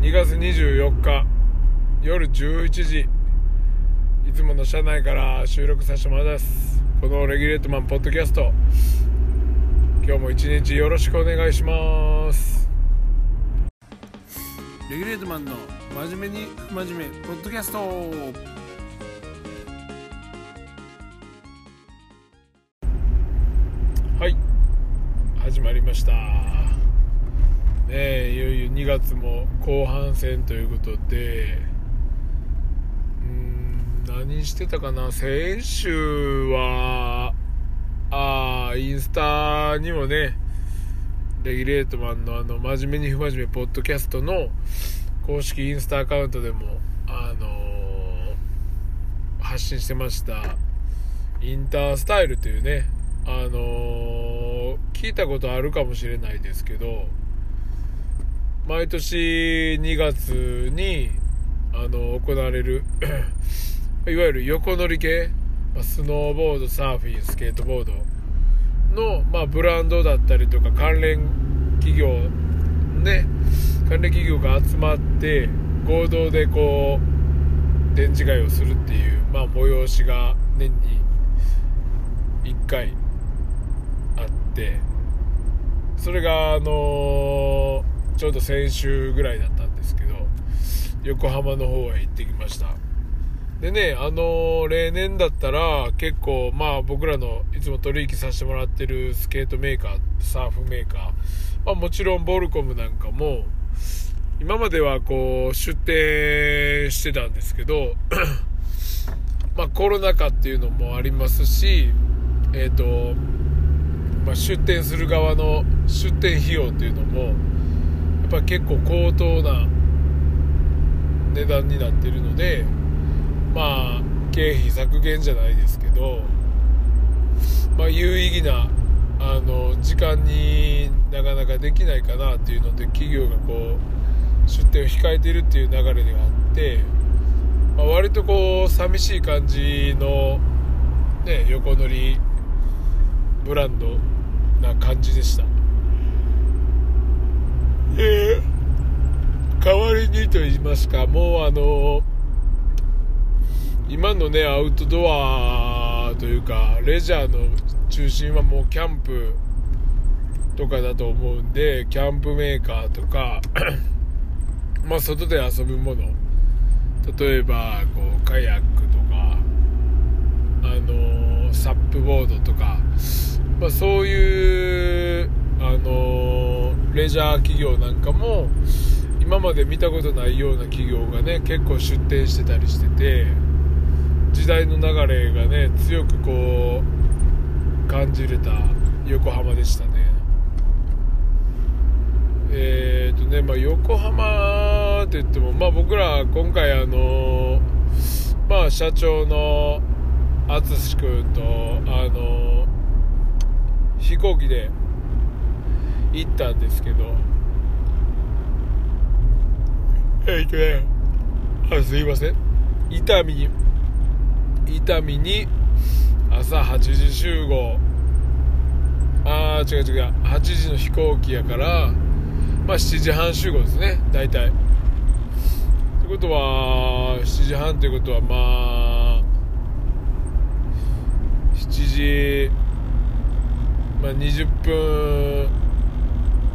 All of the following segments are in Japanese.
2月24日夜11時。いつもの車内から収録させてもらいます。このレギュレートマンポッドキャスト。今日も一日よろしくお願いします。レギュレートマンの真面目に不真面目ポッドキャスト。はい。始まりましたねいよいよ2月も後半戦ということでうん何してたかな？先週はあインスタにもねレギュレートマンのあの真面目に不真面目ポッドキャストの公式インスタアカウントでもあのー発信してました。インタースタイルというねあのー聞いたことあるかもしれないですけど毎年2月にあの行われる いわゆる横乗り系まスノーボードサーフィンスケートボードの、まあ、ブランドだったりとか関連企業ね関連企業が集まって合同でこう展示会をするっていう、まあ、催しが年に1回あってそれがあのちょうど先週ぐらいだったんですけど横浜の方へ行ってきました。でねあの例年だったら結構まあ僕らのいつも取引させてもらってるスケートメーカーサーフメーカー、まあ、もちろんボルコムなんかも今まではこう出店してたんですけど まあコロナ禍っていうのもありますしえっ、とまあ、出店する側の出店費用っていうのもぱ結構高騰な値段になってるのでまあ経費削減じゃないですけど、まあ、有意義なあの時間になかなかできないかなっていうので企業がこう出店を控えているっていう流れではあって、まあ、割とこう寂しい感じの、ね、横乗りブランドな感じでしたえー、代わりと言いますかもうあの今のねアウトドアというかレジャーの中心はもうキャンプとかだと思うんでキャンプメーカーとか まあ外で遊ぶもの。例えばこうカヤックとかあのサップボードとかまあ、そういう、あのレジャー企業なんかも今まで見たことないような企業がね結構出店してたりしてて時代の流れがね強くこう感じれた横浜でしたね。えー、とねまあ横浜って言ってもまあ僕ら今回あのまあ社長の淳君とあの飛行機で行ったんですけどえっとね。あすいません。伊丹に伊丹に朝8時集合。ああ違う違う。8時の飛行機やからまあ7時半集合ですね。大体。ってことは7時半ってことはまあ7時まあ、20分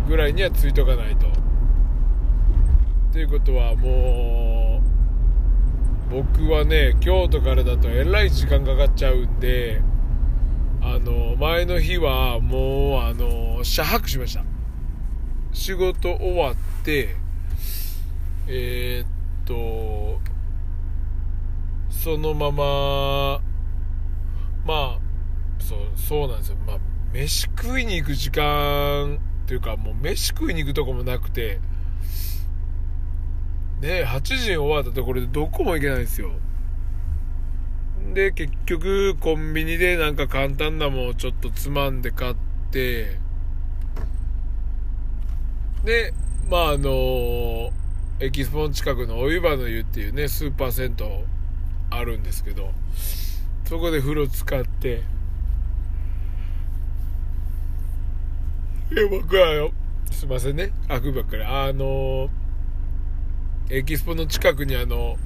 ぐらいには着いとかないと。っていうことはもう僕はね京都からだとえらい時間かかっちゃうんであの前の日はもうあの車泊しました。仕事終わってえー、っとそのまままあそうそうなんですよ。まあ飯食いに行く時間っていうかもう飯食いに行くとこもなくてね8時に終わったところでどこも行けないんですよ。で結局コンビニでなんか簡単なもんをちょっとつまんで買ってでまああのエキスポン近くのお湯葉の湯っていうねスーパー銭湯あるんですけどそこで風呂使っていや僕はすいませんね。悪ばっかりあのエキスポの近くにあの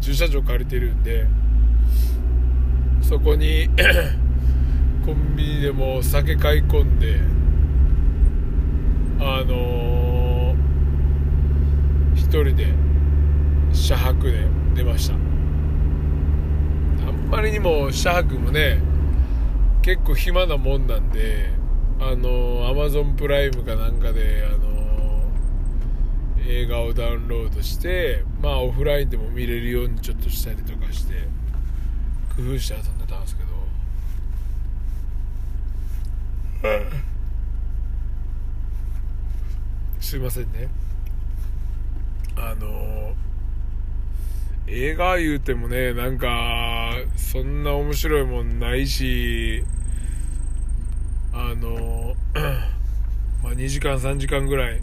駐車場借りてるんでそこに コンビニでも酒買い込んであのー、一人で車泊で出ました。あんまりにも車泊もね結構暇なもんなんであのアマゾンプライムかなんかであの映画をダウンロードしてまあオフラインでも見れるようにちょっとしたりとかして工夫して遊んでたんですけど。すいませんね。あの映画言うてもねなんかそんな面白いもんないしあの まあ2時間3時間ぐらい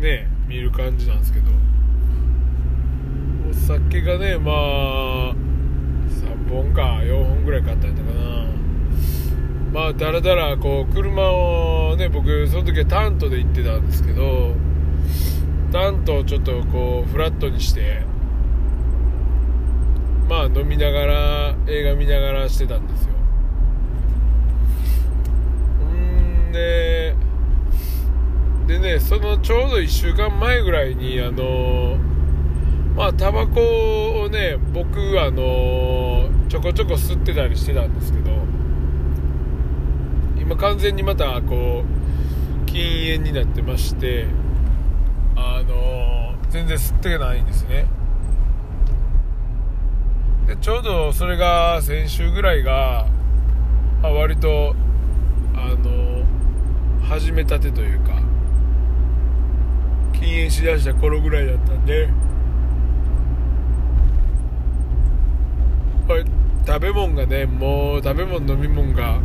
ね見る感じなんですけど。お酒がねまあ3本か4本ぐらい買ったんだかな。まあだらだらこう車をね僕その時はタントで行ってたんですけどタントをちょっとこうフラットにしてまあ飲みながら映画見ながらしてたんですよ。んででねそのちょうど1週間前ぐらいにあのまあタバコをね僕あのちょこちょこ吸ってたりしてたんですけど今完全にまたこう禁煙になってましてあの全然吸ってないんですね。でちょうどそれが先週ぐらいが、まあ、割とあの始めたてというか禁煙しだした頃ぐらいだったんで。食べ物がねもう食べ物飲み物が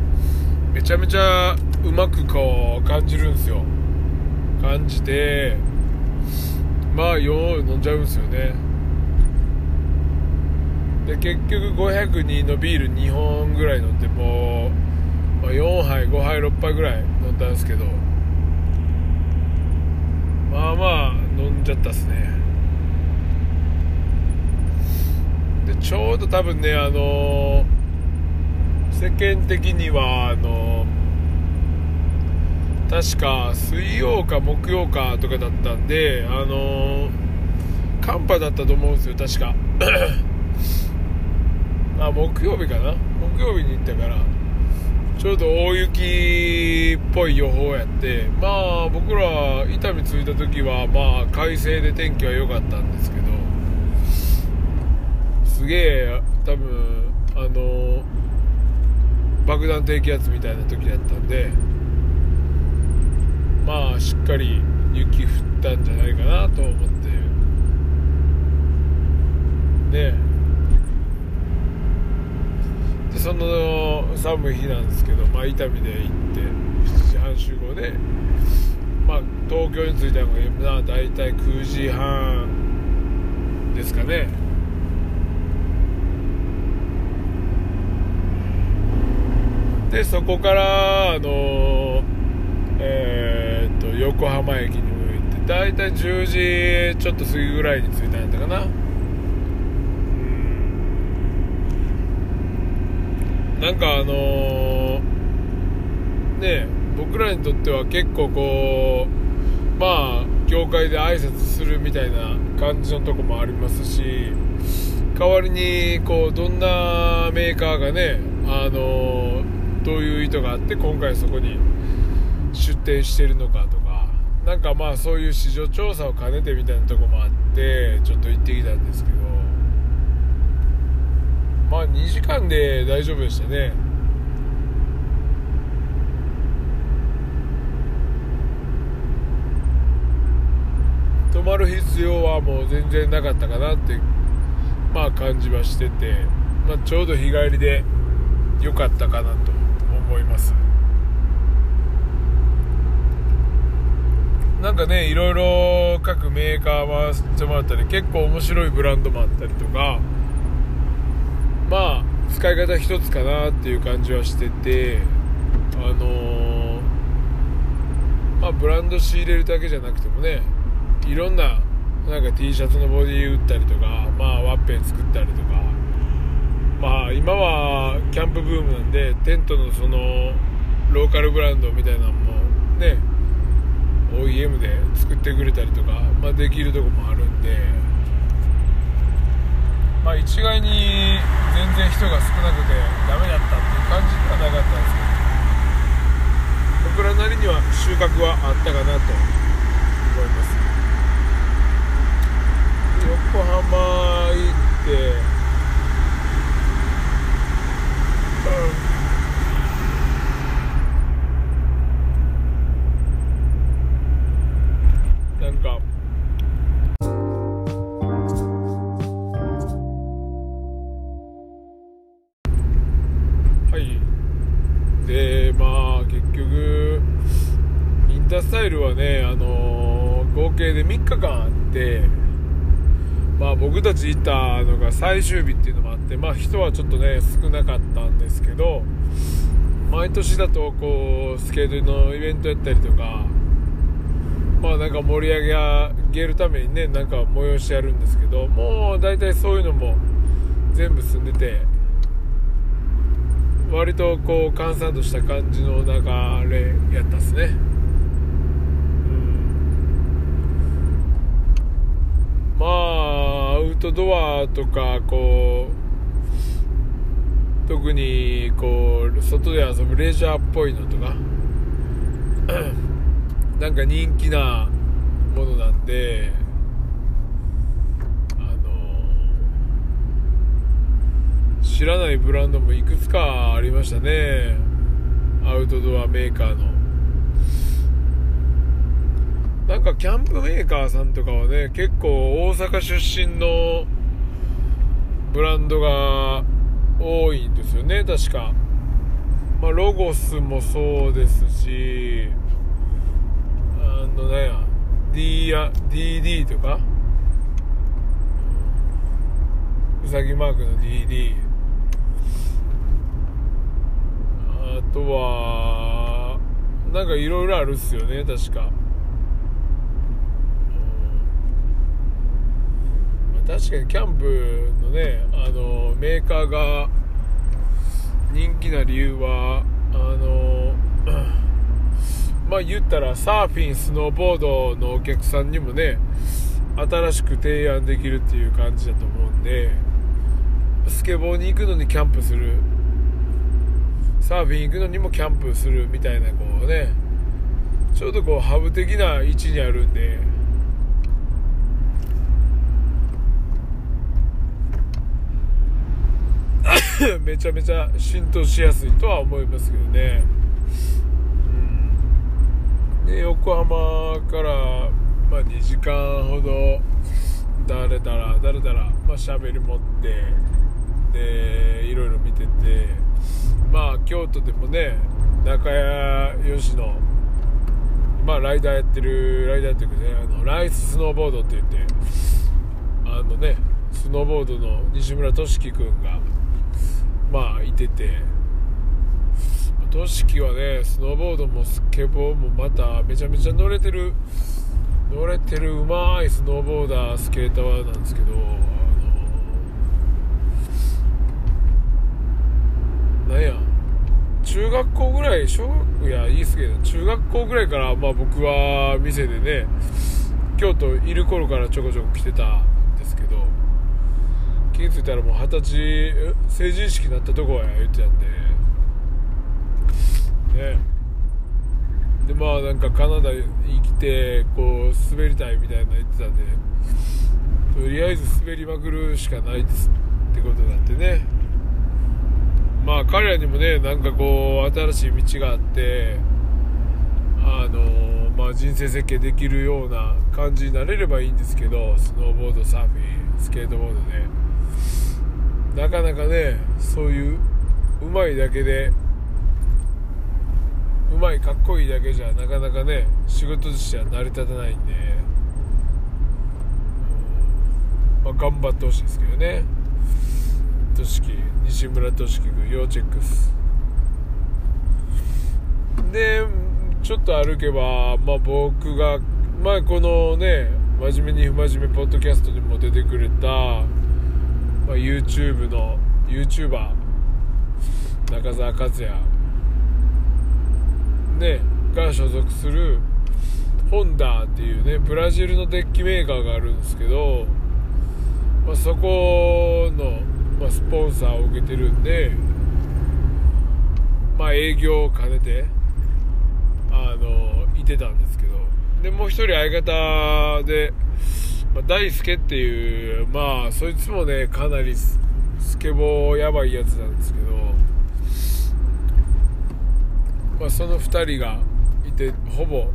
めちゃめちゃうまくこう感じるんですよ。感じてまあよう飲んじゃうんですよね。で結局502のビール2本ぐらい飲んでもう、まあ、4杯5杯6杯ぐらい飲んだんですけど。まあまあ飲んじゃったっすね。でちょうど多分ねあの世間的にはあの確か水曜か木曜かとかだったんであの寒波だったと思うんですよ確か。あ木曜日かな？木曜日に行ったから。ちょうど大雪っぽい予報やってまあ僕ら伊丹着いた時はまあ快晴で天気は良かったんですけどすげえ多分あの爆弾低気圧みたいな時だったんでまあしっかり雪降ったんじゃないかなと思って。ねでその寒い日なんですけど、まあ、伊丹で行って7時半集合で、まあ、東京に着いたのが大体9時半ですかね。でそこからあのえー、っと横浜駅に向いて大体10時ちょっと過ぎぐらいに着いたんやったかな。なんかあのー、ね僕らにとっては結構こうまあ業界で挨拶するみたいな感じのとこもありますし代わりにこうどんなメーカーがねあのー、どういう意図があって今回そこに出店してるのかとかなんかまあそういう市場調査を兼ねてみたいなとこもあってちょっと行ってきたんですけどまあ2時間で大丈夫でしたね。泊まる必要はもう全然なかったかなってまあ感じはしてて、まあ、ちょうど日帰りで良かったかなと思います。なんかねいろいろ各メーカー回してもらったり結構面白いブランドもあったりとかまあ使い方一つかなっていう感じはしててあのー、まあブランド仕入れるだけじゃなくてもねいろんななんか T シャツのボディ打ったりとか、まあ、ワッペン作ったりとか、まあ、今はキャンプブームなんでテントのそのローカルブランドみたいなのもね OEM で作ってくれたりとか、まあ、できるとこもあるんで、まあ、一概に全然人が少なくてダメだったっていう感じではなかったんですけど僕らなりには収穫はあったかなと思います。横浜行ってうんたち行ったのが最終日っていうのもあってまあ人はちょっとね少なかったんですけど毎年だとこうスケートのイベントやったりとかまあなんか盛り上げるためにねなんか催しやるんですけどもう大体そういうのも全部済んでて割とこう閑散とした感じの流れやったっすねうんまあアウトドアとかこう特にこう外で遊ぶレジャーっぽいのとか なんか人気なものなんであの知らないブランドもいくつかありましたね。アウトドアメーカーの。なんかキャンプメーカーさんとかはね結構大阪出身のブランドが多いんですよね確か、まあ、ロゴスもそうですしあのね D や DD とか？うさぎマークの DD あとはなんかいろいろあるっすよね確か。確かにキャンプのねあのメーカーが人気な理由はあの まあ言ったらサーフィンスノーボードのお客さんにもね新しく提案できるっていう感じだと思うんでスケボーに行くのにキャンプする。サーフィン行くのにもキャンプするみたいなこうねちょうどこうハブ的な位置にあるんで めちゃめちゃ浸透しやすいとは思いますけどね、うん、で横浜から、まあ、2時間ほどだれだらだれだらまあ喋り持ってでいろいろ見ててまあ京都でもね中谷吉野まあライダーやってるライダーやっていうかねあのライススノーボードって言ってあのねスノーボードの西村俊樹君がまあいてて。としきはねスノーボードもスケボーもまためちゃめちゃ乗れてる。乗れてるうまいスノーボーダースケーターなんですけどあのなんや。中学校ぐらい小学いやいいっすけど中学校ぐらいからまあ僕は店でね京都いる頃からちょこちょこ来てたんですけど気づいたらもう二十歳成人式になったとこや言ってたんで。ね。でまあなんかカナダに来てこう滑りたいみたいな言ってたんで。とりあえず滑りまくるしかないですってことになってね。まあ彼らにもねなんかこう新しい道があってあのまあ人生設計できるような感じになれればいいんですけどスノーボードサーフィンスケートボードで。なかなかねそういううまいだけでうまいかっこいいだけじゃなかなかね仕事としては成り立たないんで、まあ、頑張ってほしいですけどね。としき西村俊樹君要チェックっす。でちょっと歩けば、まあ、僕が、まあ、このね、真面目に不真面目ポッドキャストにも出てくれた、まあ、YouTube の YouTuber 中澤和也ねが所属するホンダっていうねブラジルのデッキメーカーがあるんですけど、まあ、そこの、まあ、スポンサーを受けてるんでまあ営業を兼ねてあのいてたんですけど。でもう一人相方で、まあ、大輔っていうまあそいつもねかなりスケボーやばいやつなんですけど、まあ、その2人がいてほぼ、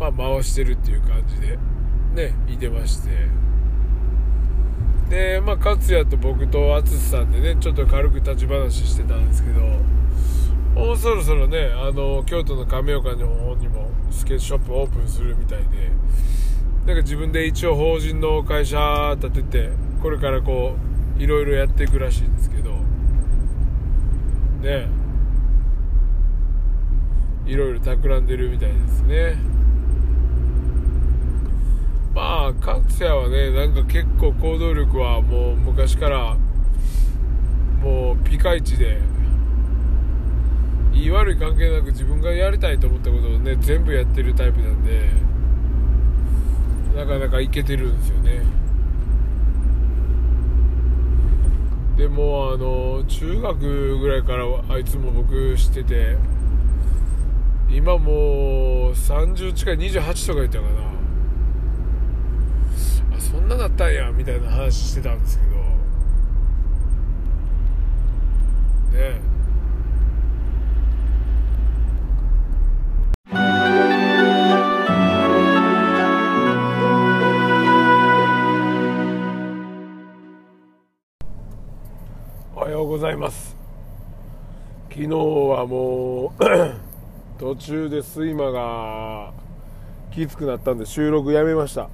まあ、回してるっていう感じでねいてまして。でまあ勝也と僕と淳さんでねちょっと軽く立ち話してたんですけどもうそろそろねあの京都の亀岡の方にもスケートショップオープンするみたいでなんか自分で一応法人の会社立ててこれからこういろいろやっていくらしいんですけど。ね。いろいろ企んでるみたいですね。まあ勝也はねなんか結構行動力はもう昔からもうピカイチで言い悪い関係なく自分がやりたいと思ったことをね全部やってるタイプなんで。なかなかいけてるんですよね。でもあの中学ぐらいからあいつも僕知ってて今もう30近い28とか言ったかな。あそんなだったんやみたいな話してたんですけど。ね。えいます。昨日はもう 途中で睡魔がきつくなったんで収録やめました。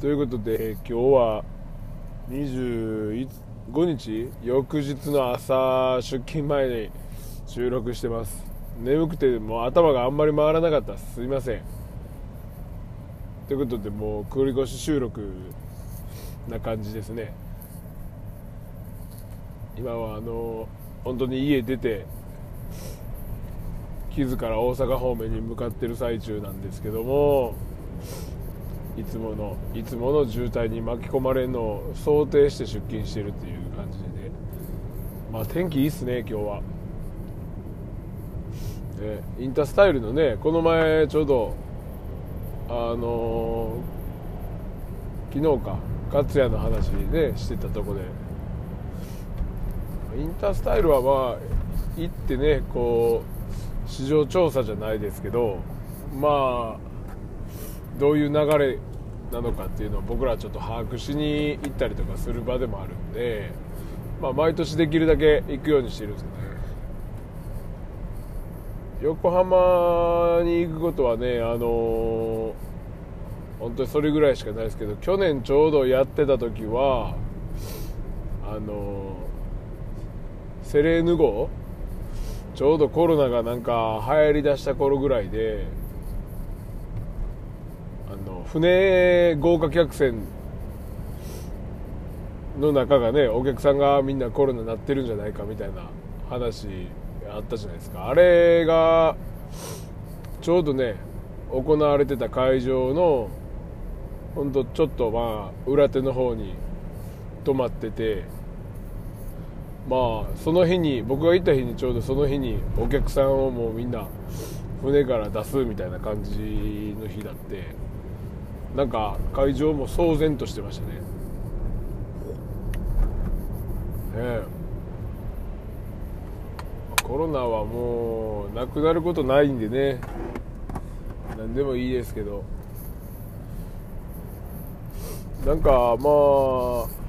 ということで今日は25日？翌日の朝出勤前に収録してます。眠くてもう頭があんまり回らなかったすいません。ということでもう繰り越し収録な感じですね。今はあの本当に家出て木津から大阪方面に向かってる最中なんですけどもいつものいつもの渋滞に巻き込まれるのを想定して出勤してるっていう感じでまあ天気いいっすね今日は、ね、インタースタイルのねこの前ちょうどあのー、昨日か勝也の話ねしてたとこでインタースタイルはまあ行ってねこう市場調査じゃないですけどまあどういう流れなのかっていうのを僕らはちょっと把握しに行ったりとかする場でもあるんで、まあ、毎年できるだけ行くようにしてるんですよね。横浜に行くことはねあの、本当にそれぐらいしかないですけど去年ちょうどやってた時はあのセレーヌ号？ちょうどコロナがなんか流行りだした頃ぐらいであの船豪華客船の中がねお客さんがみんなコロナになってるんじゃないかみたいな話あったじゃないですか。あれがちょうどね行われてた会場のほんとちょっとまあ裏手の方に泊まっててまあその日に僕が行った日にちょうどその日にお客さんをもうみんな船から出すみたいな感じの日だってなんか会場も騒然としてましたね。ねえ。コロナはもうなくなることないんでね。何でもいいですけど。なんかまあ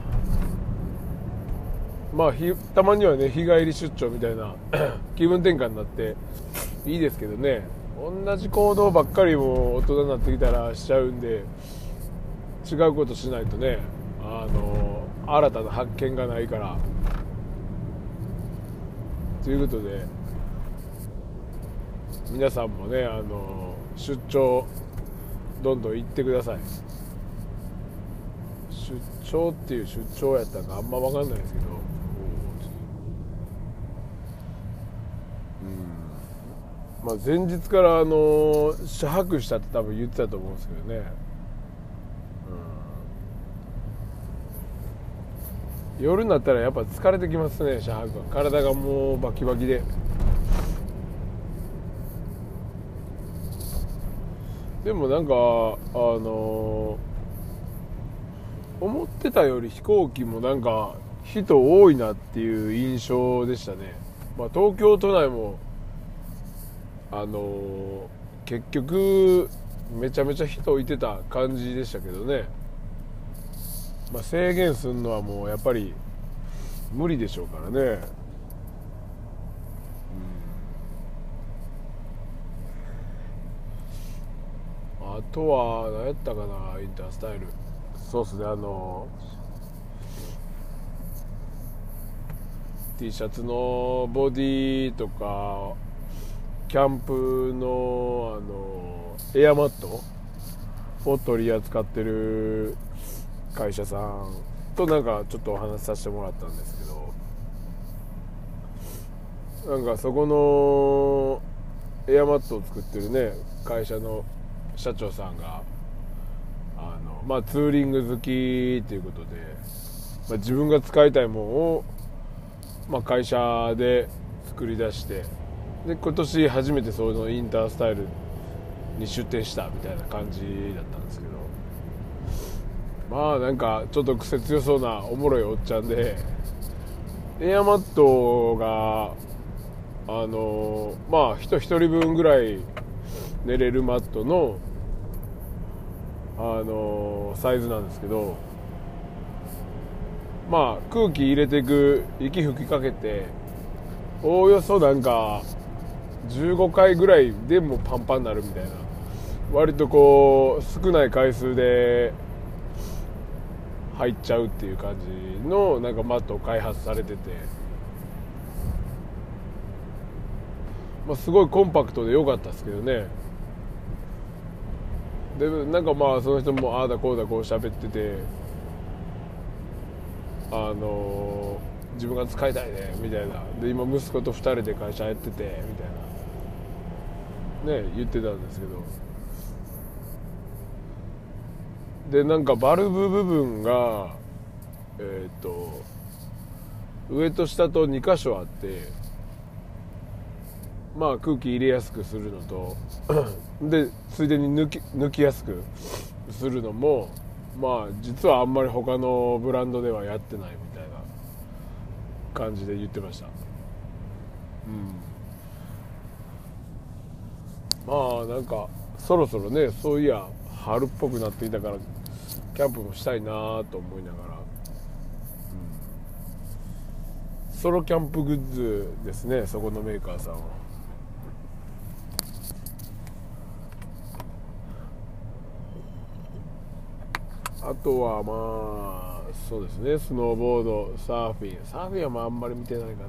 まあたまにはね日帰り出張みたいな 気分転換になっていいですけどね。同じ行動ばっかりも大人になってきたらしちゃうんで違うことしないとねあの新たな発見がないから。ということで皆さんもねあの出張どんどん行ってください。出張っていう出張やったかあんま分かんないですけどうんまあ前日からあの車泊したって多分言ってたと思うんですけどね。夜になったらやっぱ疲れてきますね車泊は。体がもうバキバキで。でもなんかあの、思ってたより飛行機もなんか人多いなっていう印象でしたね、まあ、東京都内もあの、結局めちゃめちゃ人置いてた感じでしたけどね、まあ、制限するのはもうやっぱり無理でしょうからね。うん。あとは何やったかなインタースタイル。そうっすねあの T シャツのボディとかキャンプのあのエアマットを取り扱ってる会社さんとなんかちょっとお話しさせてもらったんですけどなんかそこのエアマットを作ってるね会社の社長さんがあの、まあ、ツーリング好きということで、まあ、自分が使いたいものを、まあ、会社で作り出してで今年初めてそのインタースタイルに出店したみたいな感じだったんですけど。まあなんかちょっと癖強そうなおもろいおっちゃんでエアマットがあのまあ人1人分ぐらい寝れるマットのあのサイズなんですけどまあ空気入れていく息吹きかけておおよそなんか15回ぐらいでもパンパンになるみたいな。割とこう少ない回数で入っちゃうっていう感じのなんかマットを開発されてて、まあ、すごいコンパクトで良かったですけどね。でなんかまあその人もああだこうだこう喋ってて。あの、自分が使いたいねみたいな。で今息子と2人で会社やっててみたいな。ね言ってたんですけど。でなんかバルブ部分がえっ、ー、と上と下と2箇所あってまあ空気入れやすくするのと でついでに抜き抜きやすくするのもまあ実はあんまり他のブランドではやってないみたいな感じで言ってました。うん。まあなんかそろそろねそういや春っぽくなっていたからキャンプもしたいなと思いながら、うん、ソロキャンプグッズですねそこのメーカーさんは。あとはまあそうですねスノーボードサーフィン。サーフィンはまああんまり見てないかな。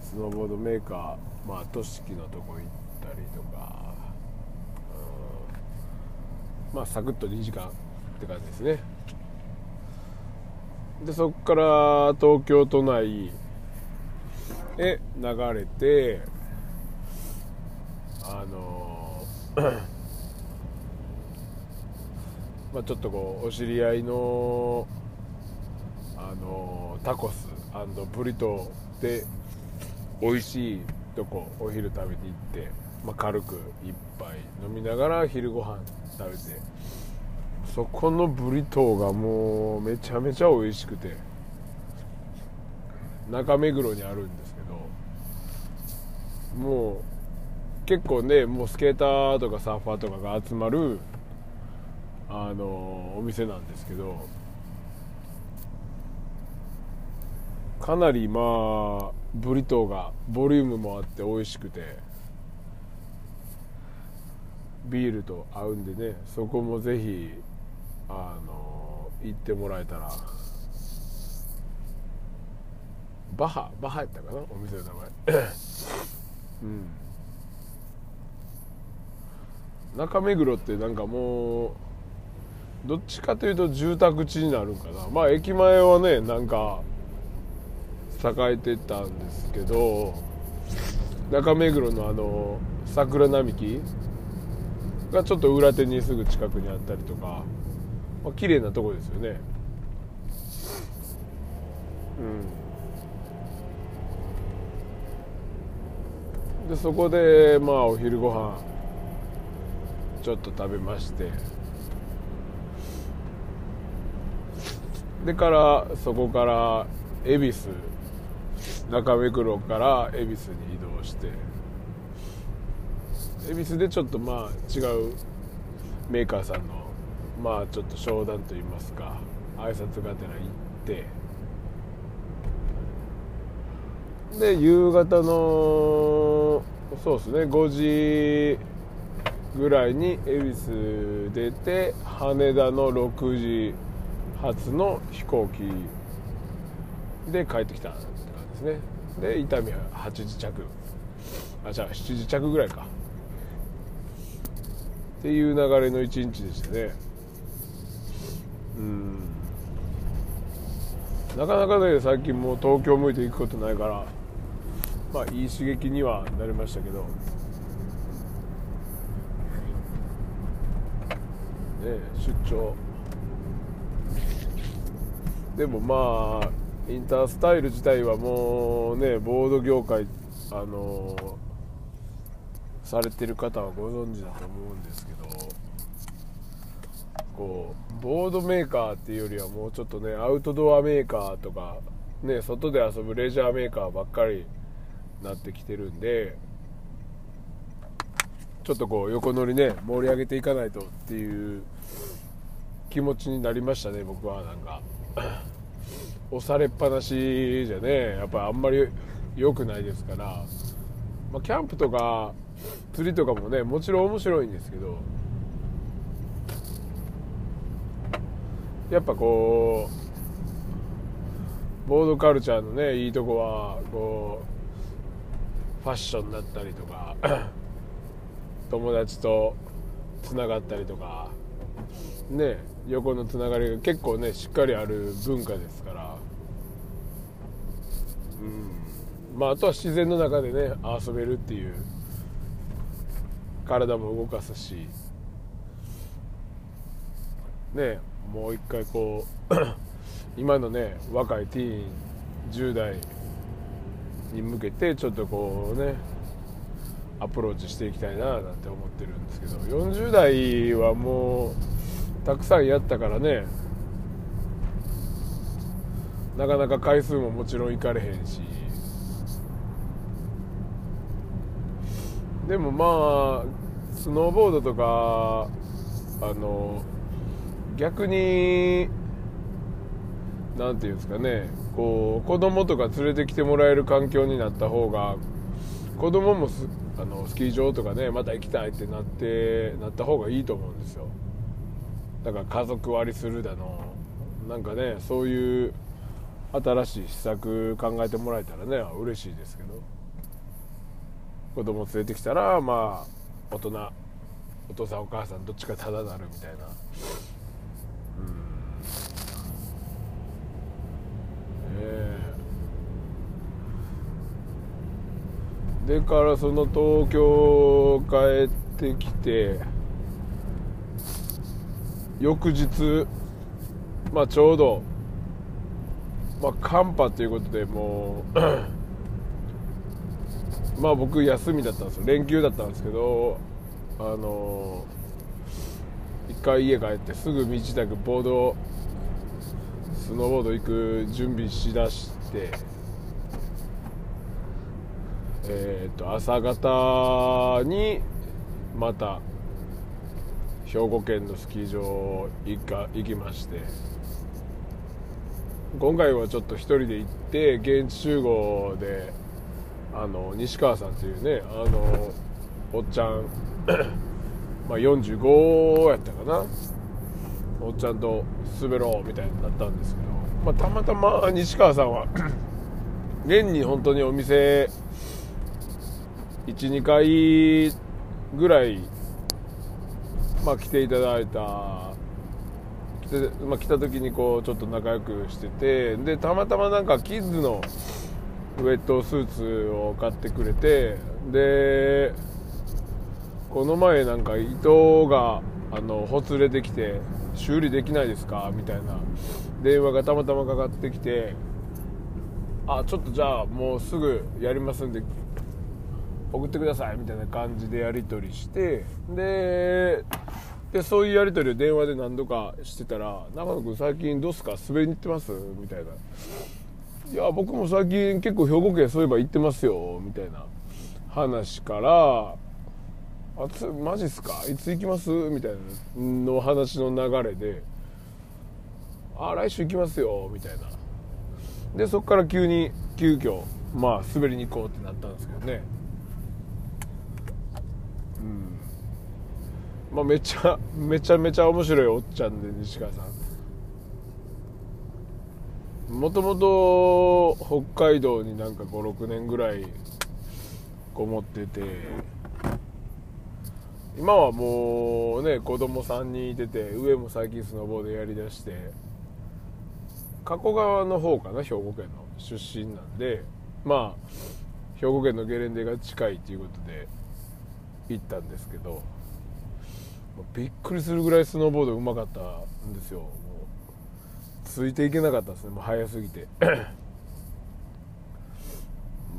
スノーボードメーカー。まあ都市のとこ行ったりとか、うん、まあサクッと2時間って感じですね。でそこから東京都内。へ流れて。あのまあ、ちょっとこうお知り合いのあのタコスブリトーで美味しいとこお昼食べに行って、まあ、軽く一杯飲みながら昼ご飯食べてそこのブリトーがもうめちゃめちゃ美味しくて中目黒にあるんですけどもう結構ねもうスケーターとかサーファーとかが集まるあのお店なんですけどかなりまあブリトーがボリュームもあって美味しくてビールと合うんでねそこもぜひあの行ってもらえたらバハバハやったかなお店の名前。うん。中目黒ってなんかもうどっちかというと住宅地になるんかな。まあ駅前はねなんか栄えてたんですけど中目黒のあの桜並木がちょっと裏手にすぐ近くにあったりとか、まあ綺麗なとこですよね。うん。でそこでまあお昼ご飯ちょっと食べまして。でからそこから恵比寿中目黒から恵比寿に移動して恵比寿でちょっとまあ違うメーカーさんのまあちょっと商談といいますか挨拶がてら行ってで夕方のそうですね5時ぐらいに恵比寿出て羽田の6時発の飛行機で帰ってきたって感じですね。で伊丹は8時着。あじゃあ7時着ぐらいか。っていう流れの一日でしたね。うん。なかなかね最近もう東京向いて行くことないからまあいい刺激にはなりましたけど。ね出張。でもまあインタースタイル自体はもうねボード業界あのされてる方はご存知だと思うんですけどこうボードメーカーっていうよりはもうちょっとねアウトドアメーカーとかね外で遊ぶレジャーメーカーばっかりなってきてるんでちょっとこう横乗りね盛り上げていかないとっていう気持ちになりましたね僕はなんか。押されっぱなしじゃねやっぱあんまり良くないですから、まあ、キャンプとか釣りとかもねもちろん面白いんですけど。やっぱこうボードカルチャーのねいいとこはこうファッションだったりとか 友達とつながったりとかね。横のつながりが結構ねしっかりある文化ですから。うん。まああとは自然の中でね遊べるっていう体も動かすし。ねもう一回こう 今のね若いティーン10代に向けてちょっとこうねアプローチしていきたいななんて思ってるんですけど40代はもうたくさんやったからね。なかなか回数ももちろんいかれへんし。でもまあスノーボードとかあの逆に何て言うんですかね。こう子供とか連れてきてもらえる環境になった方が子供もスあのスキー場とかねまた行きたいってなってなった方がいいと思うんですよ。だから家族割りするだのなんかねそういう新しい施策考えてもらえたらね嬉しいですけど。子供連れてきたらまあ大人お父さんお母さんどっちかただなるみたいな。うん。ええ。でからその東京帰ってきて翌日、まあ、ちょうど、まあ、寒波ということでもう まあ僕休みだったんですよ。連休だったんですけどあの一回家帰ってすぐ身支度ボードスノーボード行く準備しだしてえっ、ー、と朝方にまた兵庫県のスキー場行か行きまして今回はちょっと1人で行って現地集合であの西川さんっていうねあのおっちゃん まあ45やったかな？おっちゃんと滑ろうみたいになったんですけど、まあ、たまたま西川さんは 年に本当にお店12回ぐらいまあ、来ていただいた。来て、まあ、来た時にこうちょっと仲良くしててでたまたまなんかキッズのウェットスーツを買ってくれてでこの前なんか糸があのほつれてきて修理できないですか？みたいな電話がたまたまかかってきてあちょっとじゃあもうすぐやりますんで送ってくださいみたいな感じでやり取りしてででそういうやり取りを電話で何度かしてたら「中野君最近どうすか？滑りに行ってます?」みたいな「いや僕も最近結構兵庫県そういえば行ってますよ」みたいな話から「あつマジっすか？いつ行きます?」みたいなの話の流れで「あ来週行きますよ」みたいな。でそこから急に急遽まあ滑りに行こうってなったんですけどね。うん。まあめちゃめちゃめちゃ面白いおっちゃんで西川さん。もともと北海道になんか56年ぐらいこもってて今はもうね子供3人いてて上も最近スノボーでやりだして加古川の方かな兵庫県の出身なんでまあ兵庫県のゲレンデが近いっていうことで行ったんですけどびっくりするぐらいスノーボードうまかったんですよ。もうついていけなかったですね。もう早すぎて。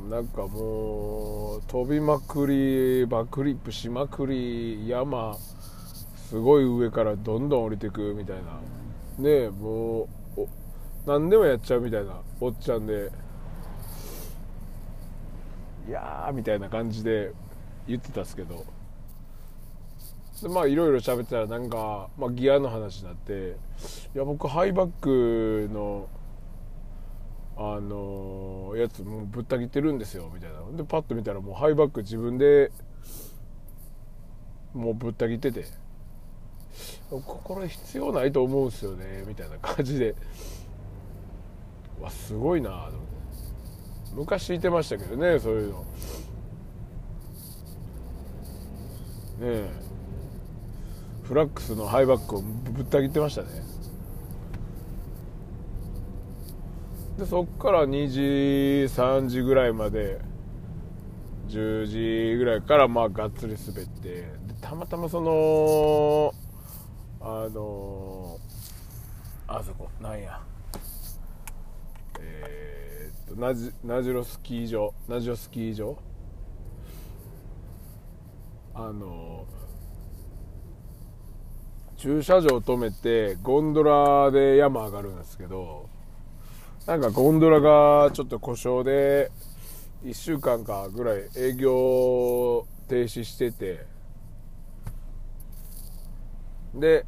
なんかもう飛びまくりバックリップしまくり山すごい上からどんどん降りてくみたいな。ねもう何でもやっちゃうみたいなおっちゃんでいやーみたいな感じで言ってたっすけど。でまあいろいろ喋ってたらなんか、まあ、ギアの話になっていや僕ハイバックのあのやつもうぶった切ってるんですよみたいな。でパッと見たらもうハイバック自分でもうぶった切ってて。これ必要ないと思うんすよねみたいな 感じで。わすごいなと思って。昔いてましたけどねそういうの。ね。えフラックスのハイバックをぶった切ってましたね。でそっから2時3時ぐらいまで10時ぐらいからまあがっつり滑ってでたまたまそのあのあそこなんや。えー、っとナジナジロスキー場ナジロスキー場あの駐車場止めてゴンドラで山上がるんですけどなんかゴンドラがちょっと故障で1週間かぐらい営業停止しててで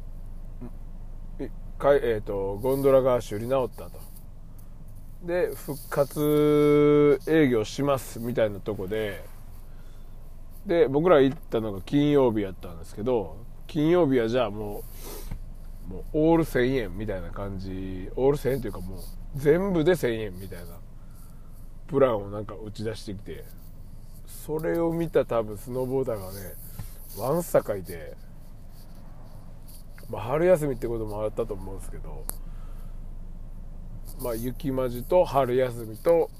かえーと、ゴンドラが修理直ったと。で復活営業しますみたいなとこでで僕ら行ったのが金曜日やったんですけど金曜日はじゃあもうもうオール1000円みたいな感じオール1000円というかもう全部で1000円みたいなプランをなんか打ち出してきてそれを見た多分スノーボーダーがねわんさかいて、まあ、春休みってこともあったと思うんですけどまあ雪まじと春休みと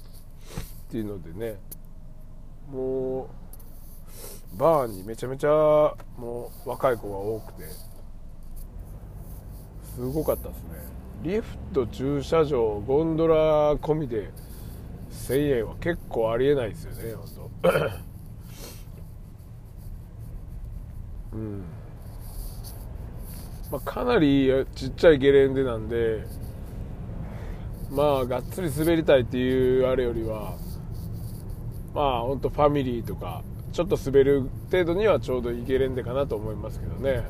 っていうのでねもうバーにめちゃめちゃもう若い子が多くてすごかったですね。リフト駐車場ゴンドラ込みで1000円は結構ありえないですよね本当うん。まあ、かなりちっちゃいゲレンデなんでまあがっつり滑りたいっていうあれよりはまあ本当ファミリーとかちょっと滑る程度にはちょうどいけれんでかなと思いますけどね。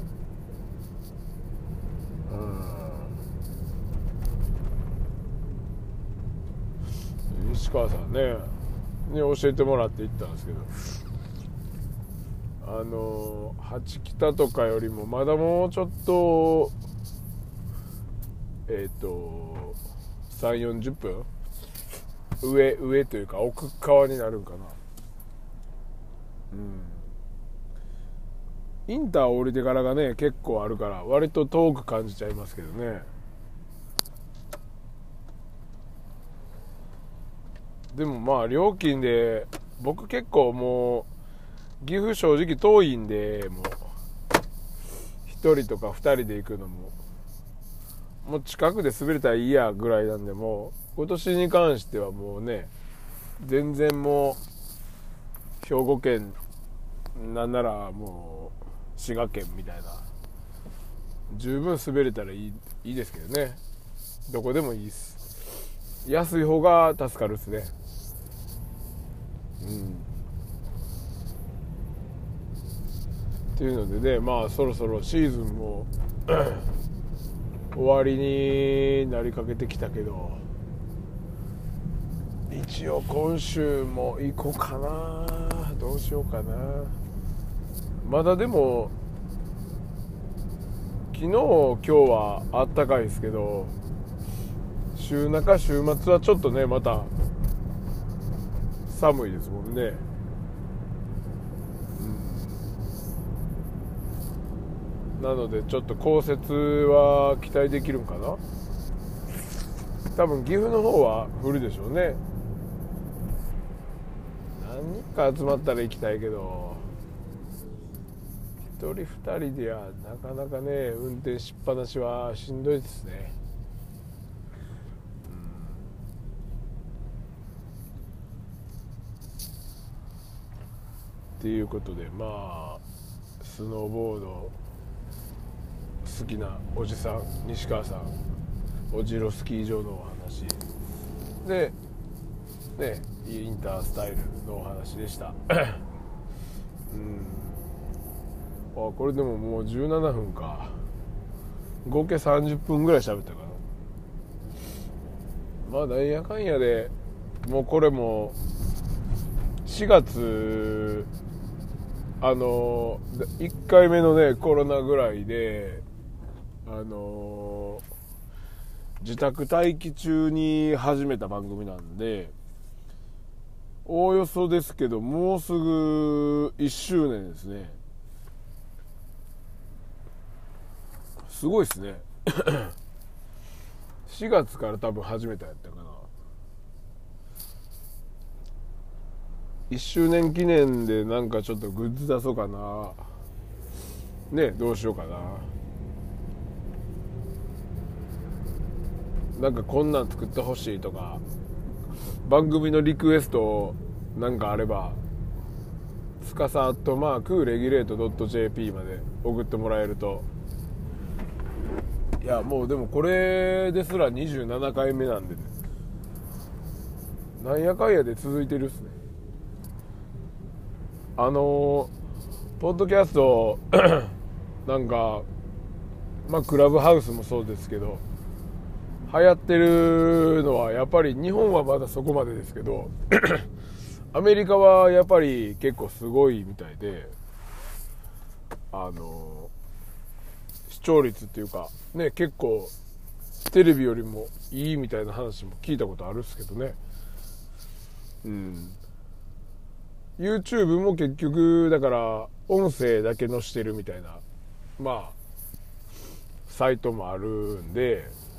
うん。西川さんね。に教えてもらって行ったんですけど。あの八北とかよりもまだもうちょっとえっ、ー、と3 4 0分上上というか奥側になるんかな。インター降りてからがね結構あるから割と遠く感じちゃいますけどね。でもまあ料金で僕結構もう岐阜正直遠いんでもう1人とか2人で行くのももう近くで滑れたらいいやぐらいなんでもう今年に関してはもうね全然もう兵庫県なんならもう滋賀県みたいな。十分滑れたらいいいいですけどね。どこでもいいです。安い方が助かるっすね。うん。っていうのでねまあそろそろシーズンも 終わりになりかけてきたけど一応今週も行こうかな。どうしようかな。まだでも昨日今日はあったかいですけど週中週末はちょっとねまた寒いですもんね、うん、なのでちょっと降雪は期待できるんかな。多分岐阜の方は降るでしょうね。何人か集まったら行きたいけど。1人2人ではなかなかね運転しっぱなしはしんどいですね。っていうことでまあスノーボード好きなおじさん西川さんおじろスキー場のお話。でねインタースタイルのお話でした。うん。あこれでももう17分か。合計30分ぐらい喋ったかなまあなんやかんやで。もうこれも4月あの1回目のねコロナぐらいであの自宅待機中に始めた番組なんでおおよそですけどもうすぐ1周年ですね。すごいですね。4月から多分初めてやったかな。1周年記念でなんかちょっとグッズ出そうかな。ねどうしようかな。なんかこんなん作ってほしいとか番組のリクエストなんかあればつかさアットマークレギュレート .jp まで送ってもらえるといやもうでもこれですら27回目なんで、ね、なんやかんやで続いてるっすね。あのポッドキャスト なんかまあクラブハウスもそうですけど流行ってるのはやっぱり日本はまだそこまでですけど アメリカはやっぱり結構すごいみたいであの聴率っていうかね結構テレビよりもいいみたいな話も聞いたことあるっすけどね。うん。YouTube も結局だから音声だけ載してるみたいなまあサイトもあるんで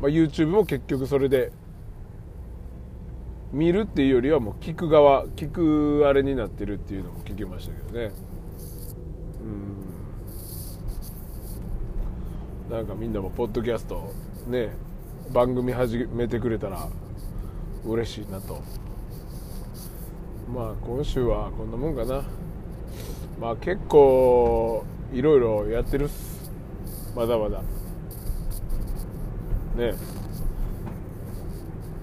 まあ、YouTube も結局それで見るっていうよりはもう聞く側聞くあれになってるっていうのも聞きましたけどね。うんなんかみんなもポッドキャストね番組始めてくれたら嬉しいなと。まあ今週はこんなもんかな。まあ結構いろいろやってるっす。まだまだ。ね。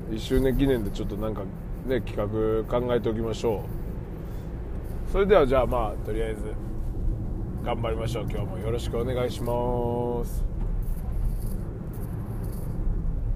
1周年記念でちょっとなんかね企画考えておきましょう。それではじゃあまあとりあえず頑張りましょう。今日もよろしくお願いします。